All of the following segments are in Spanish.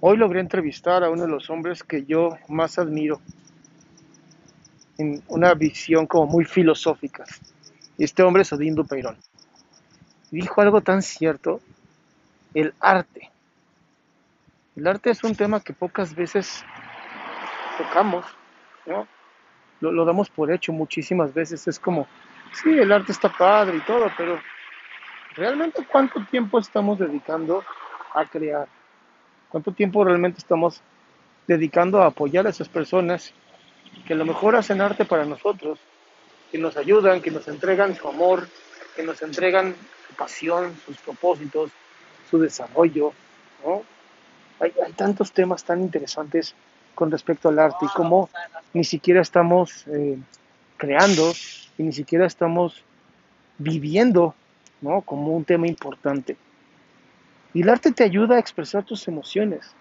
Hoy logré entrevistar a uno de los hombres que yo más admiro en una visión como muy filosófica. Este hombre es Odín Dupeirón. Dijo algo tan cierto, el arte. El arte es un tema que pocas veces tocamos, ¿no? Lo, lo damos por hecho muchísimas veces. Es como, sí, el arte está padre y todo, pero ¿realmente cuánto tiempo estamos dedicando a crear? ¿Cuánto tiempo realmente estamos dedicando a apoyar a esas personas que a lo mejor hacen arte para nosotros, que nos ayudan, que nos entregan su amor, que nos entregan su pasión, sus propósitos, su desarrollo, ¿no? Hay, hay tantos temas tan interesantes con respecto al arte y cómo ni siquiera estamos eh, creando y ni siquiera estamos viviendo, ¿no? Como un tema importante. Y el arte te ayuda a expresar tus emociones.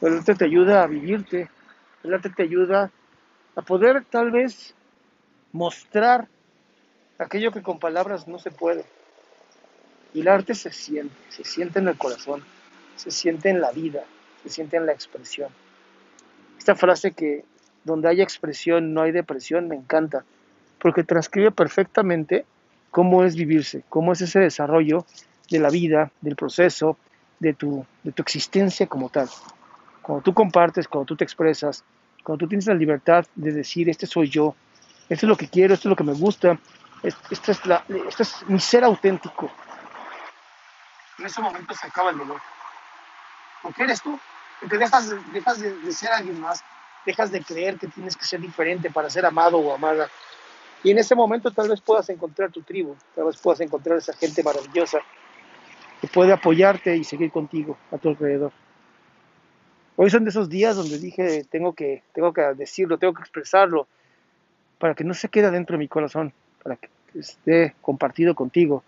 El arte te ayuda a vivirte. El arte te ayuda a poder tal vez mostrar aquello que con palabras no se puede. Y el arte se siente, se siente en el corazón, se siente en la vida, se siente en la expresión. Esta frase que donde hay expresión no hay depresión me encanta, porque transcribe perfectamente cómo es vivirse, cómo es ese desarrollo de la vida, del proceso, de tu, de tu existencia como tal. Cuando tú compartes, cuando tú te expresas, cuando tú tienes la libertad de decir, este soy yo, esto es lo que quiero, esto es lo que me gusta, esto es, la, esto es mi ser auténtico. En ese momento se acaba el dolor. Porque eres tú, porque dejas, dejas de, de ser alguien más, dejas de creer que tienes que ser diferente para ser amado o amada. Y en ese momento tal vez puedas encontrar tu tribu, tal vez puedas encontrar esa gente maravillosa que puede apoyarte y seguir contigo a tu alrededor. Hoy son de esos días donde dije, tengo que, tengo que decirlo, tengo que expresarlo, para que no se quede dentro de mi corazón, para que esté compartido contigo,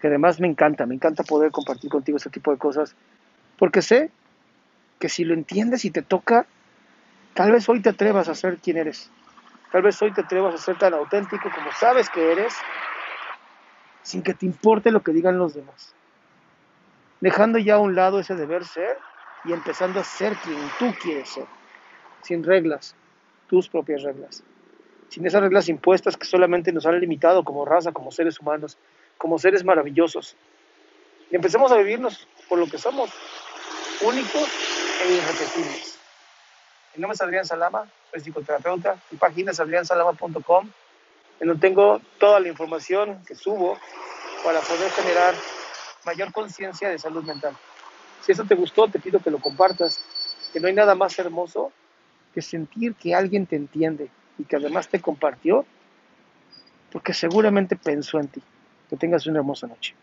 que además me encanta, me encanta poder compartir contigo este tipo de cosas, porque sé que si lo entiendes y te toca, tal vez hoy te atrevas a ser quien eres, tal vez hoy te atrevas a ser tan auténtico como sabes que eres, sin que te importe lo que digan los demás dejando ya a un lado ese deber ser y empezando a ser quien tú quieres ser, sin reglas, tus propias reglas, sin esas reglas impuestas que solamente nos han limitado como raza, como seres humanos, como seres maravillosos. Y empecemos a vivirnos por lo que somos, únicos e irrepetibles. Mi nombre es Adrián Salama, soy psicoterapeuta, mi página es adriansalama.com, en donde tengo toda la información que subo para poder generar mayor conciencia de salud mental. Si eso te gustó, te pido que lo compartas, que no hay nada más hermoso que sentir que alguien te entiende y que además te compartió, porque seguramente pensó en ti. Que tengas una hermosa noche.